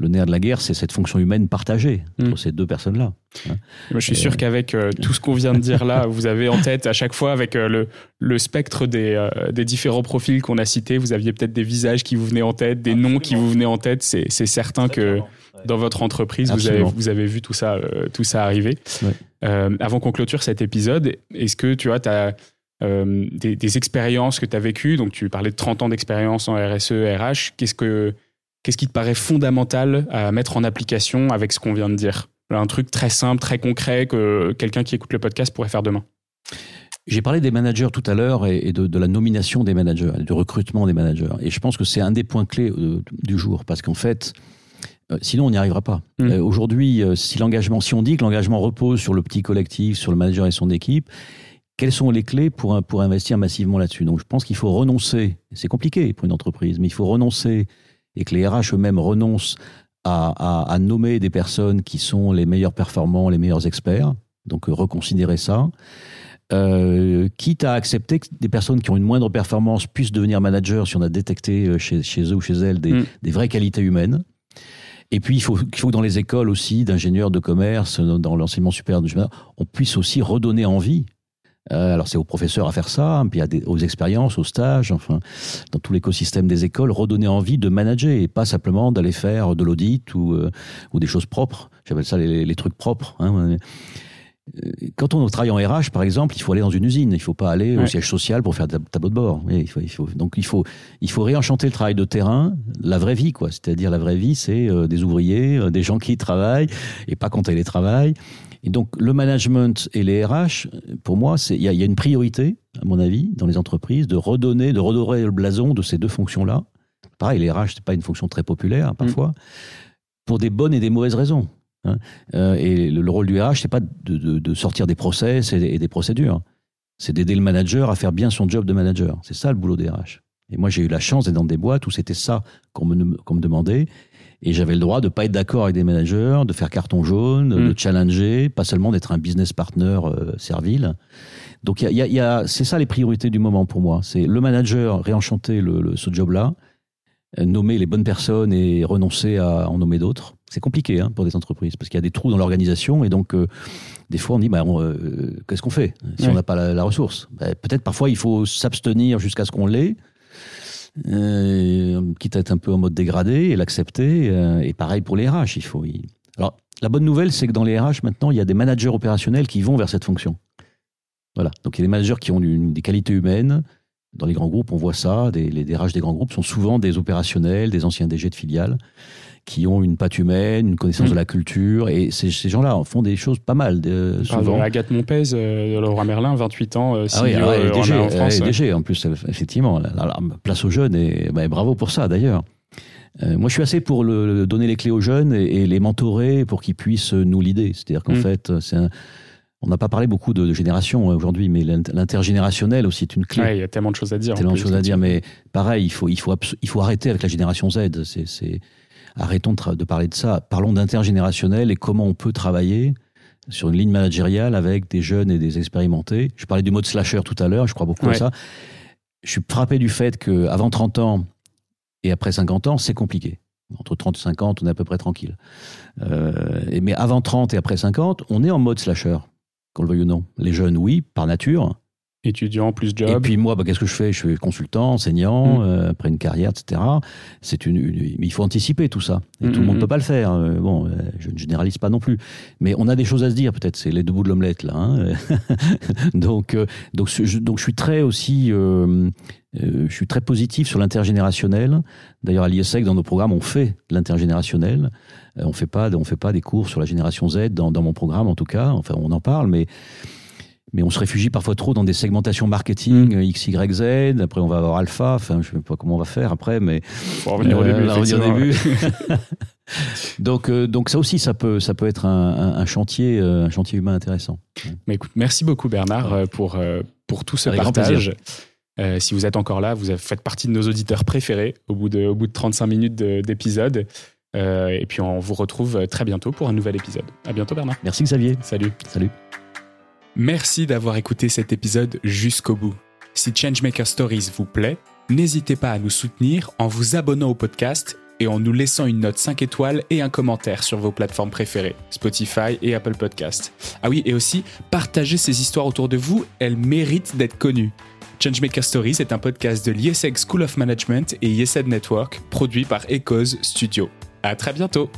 le nerf de la guerre, c'est cette fonction humaine partagée entre Mm. ces deux personnes-là. Moi, je suis sûr qu'avec euh, tout ce qu'on vient de dire là, vous avez en tête à chaque fois, avec euh, le, le spectre des, euh, des différents profils qu'on a cités, vous aviez peut-être des visages qui vous venaient en tête, des noms qui vous venaient en tête. C'est c'est certain que dans votre entreprise, vous avez, vous avez vu tout ça, tout ça arriver. Ouais. Avant qu'on clôture cet épisode, est-ce que tu as as, des, des expériences que tu as vécues? Donc, tu parlais de 30 ans d'expérience en RSE, RH. Qu'est-ce que Qu'est-ce qui te paraît fondamental à mettre en application avec ce qu'on vient de dire? Un truc très simple, très concret que quelqu'un qui écoute le podcast pourrait faire demain. J'ai parlé des managers tout à l'heure et de, de la nomination des managers, du recrutement des managers. Et je pense que c'est un des points clés euh, du jour, parce qu'en fait, euh, sinon on n'y arrivera pas. Mm. Euh, Aujourd'hui, si l'engagement, si on dit que l'engagement repose sur le petit collectif, sur le manager et son équipe, quelles sont les clés pour, pour investir massivement là-dessus? Donc je pense qu'il faut renoncer, c'est compliqué pour une entreprise, mais il faut renoncer, et que les RH eux-mêmes renoncent à, à- à nommer des personnes qui sont les meilleurs performants, les meilleurs experts. Donc euh, reconsidérer ça. Euh, quitte à accepter que des personnes qui ont une moindre performance puissent devenir managers si on a détecté euh, chez, chez eux ou chez elles des, Mm. des vraies qualités humaines. Et puis, il faut, il faut que dans les écoles aussi, d'ingénieurs de commerce, dans l'enseignement supérieur, on puisse aussi redonner envie. Euh, alors, c'est aux professeurs à faire ça, puis à des- aux expériences, aux stages, enfin, dans tout l'écosystème des écoles, redonner envie de manager et pas simplement d'aller faire de l'audit ou, euh, ou des choses propres. J'appelle ça les, les trucs propres. hein. Euh, Quand on travaille en RH, par exemple, il faut aller dans une usine. Il ne faut pas aller au siège social pour faire tab- tableau de bord. Il faut, il faut- donc il faut, il faut réenchanter le travail de terrain, la vraie vie, quoi. C'est-à-dire la vraie vie, c'est euh, des ouvriers, euh, des gens qui travaillent et pas quand ils travaillent. Et donc le management et les RH, pour moi, il y, a- il y a une priorité, à mon avis, dans les entreprises, de redonner, de redorer le blason de ces deux fonctions-là. Pareil, les RH, c'est pas une fonction très populaire parfois, pour des bonnes et des mauvaises raisons. Hein. Euh, et le, le rôle du RH, c'est pas de, de- de sortir des process et, et des procédures. C'est d'aider le manager à faire bien son job de manager. C'est ça le boulot des RH. Et moi, j'ai eu la chance d'être dans des boîtes où c'était ça qu'on me, demandait. Et j'avais le droit de pas être d'accord avec des managers, de faire carton jaune, Mm. de challenger, pas seulement d'être un business partner euh, servile. Donc, y a, y a- c'est ça les priorités du moment pour moi. C'est le manager réenchanter le, le- ce job-là, euh, nommer les bonnes personnes et renoncer à en nommer d'autres. C'est compliqué hein, pour des entreprises parce qu'il y a des trous dans l'organisation et donc euh, des fois on dit bah, euh, qu'est-ce qu'on fait si Ouais. on n'a pas la, la ressource? Bah, Peut-être parfois il faut s'abstenir jusqu'à ce qu'on l'ait, euh, quitte à être un peu en mode dégradé et l'accepter. et pareil pour les RH. Il faut. y- Alors la bonne nouvelle c'est que dans les RH maintenant il y a des managers opérationnels qui vont vers cette fonction. Voilà. Donc il y a des managers qui ont une- des qualités humaines. Dans les grands groupes, on voit ça. Des, les DRH des grands groupes sont souvent des opérationnels, des anciens DG de filiales, qui ont une patte humaine, une connaissance de la culture. Et ces, ces gens-là en font des choses pas mal, de- parle de souvent. Agathe Montpez, euh, de Leroy Merlin, 28 ans, euh, Ah oui, CEO, ah euh, DG, en France. euh, DG, en plus, euh, effectivement. La, la- la place aux jeunes, et bah, bravo pour ça d'ailleurs. Euh, moi, je suis assez pour le, donner les clés aux jeunes et, et les mentorer pour qu'ils puissent nous l'idée. C'est-à-dire qu'en Mm. fait, c'est un- on n'a pas parlé beaucoup de, de génération aujourd'hui, mais l'int- l'intergénérationnel aussi est une clé. Ouais, il y a tellement de choses à dire. en tellement de choses à dire, mais pareil, il faut, il faut, il faut arrêter avec la génération Z. C'est, arrêtons de, parler de ça. Parlons d'intergénérationnel et comment on peut travailler sur une ligne managériale avec des jeunes et des expérimentés. Je parlais du mode slasher tout à l'heure, je crois beaucoup à Ouais. ça. Je suis frappé du fait qu'avant 30 ans et après 50 ans, c'est compliqué. Entre 30 et 50, on est à peu près tranquille. Euh, mais avant 30 et après 50, on est en mode slasher, qu'on le veuille ou non. Les jeunes, oui, par nature. Étudiant plus Et job. puis moi, bah, qu'est-ce que je fais? Je suis consultant, enseignant, Mm. euh, après une carrière, etc. C'est une, une- mais il faut anticiper tout ça. Et Mm, tout le monde mm, ne peut pas le faire. Euh, bon, euh, je ne généralise pas non plus. Mais on a des choses à se dire, peut-être. C'est les deux bouts de l'omelette, là. hein. donc, donc, je, donc, je suis très aussi... euh, je suis très positif sur l'intergénérationnel. D'ailleurs, à l'ISEC, dans nos programmes, on fait de l'intergénérationnel. Euh, on on fait pas des cours sur la génération Z dans, dans mon programme, en tout cas. Enfin, on en parle, mais mais on se réfugie parfois trop dans des segmentations marketing euh, X, Y, Z. Après, on va avoir alpha. Enfin, je sais pas comment on va faire après, mais Faut revenir au euh, début. on va revenir au début. donc, euh, donc ça aussi, ça peut, ça peut être un, un- un chantier, euh, un chantier humain intéressant. Mais écoute, merci beaucoup Bernard pour, euh, pour tout ce Avec partage. Euh, si vous êtes encore là, vous faites partie de nos auditeurs préférés au bout de, au bout de 35 minutes de- d'épisode. Euh, et puis on vous retrouve très bientôt pour un nouvel épisode. À bientôt Bernard. Merci Xavier. Salut. Salut. Merci d'avoir écouté cet épisode jusqu'au bout. Si Changemaker Stories vous plaît, n'hésitez pas à nous soutenir en vous abonnant au podcast et en nous laissant une note 5 étoiles et un commentaire sur vos plateformes préférées, Spotify et Apple Podcast. Ah oui, et aussi, partagez ces histoires autour de vous, elles méritent d'être connues. Changemaker Stories est un podcast de l'ISEG School of Management et ISED Network, produit par Echoes Studio. À très bientôt!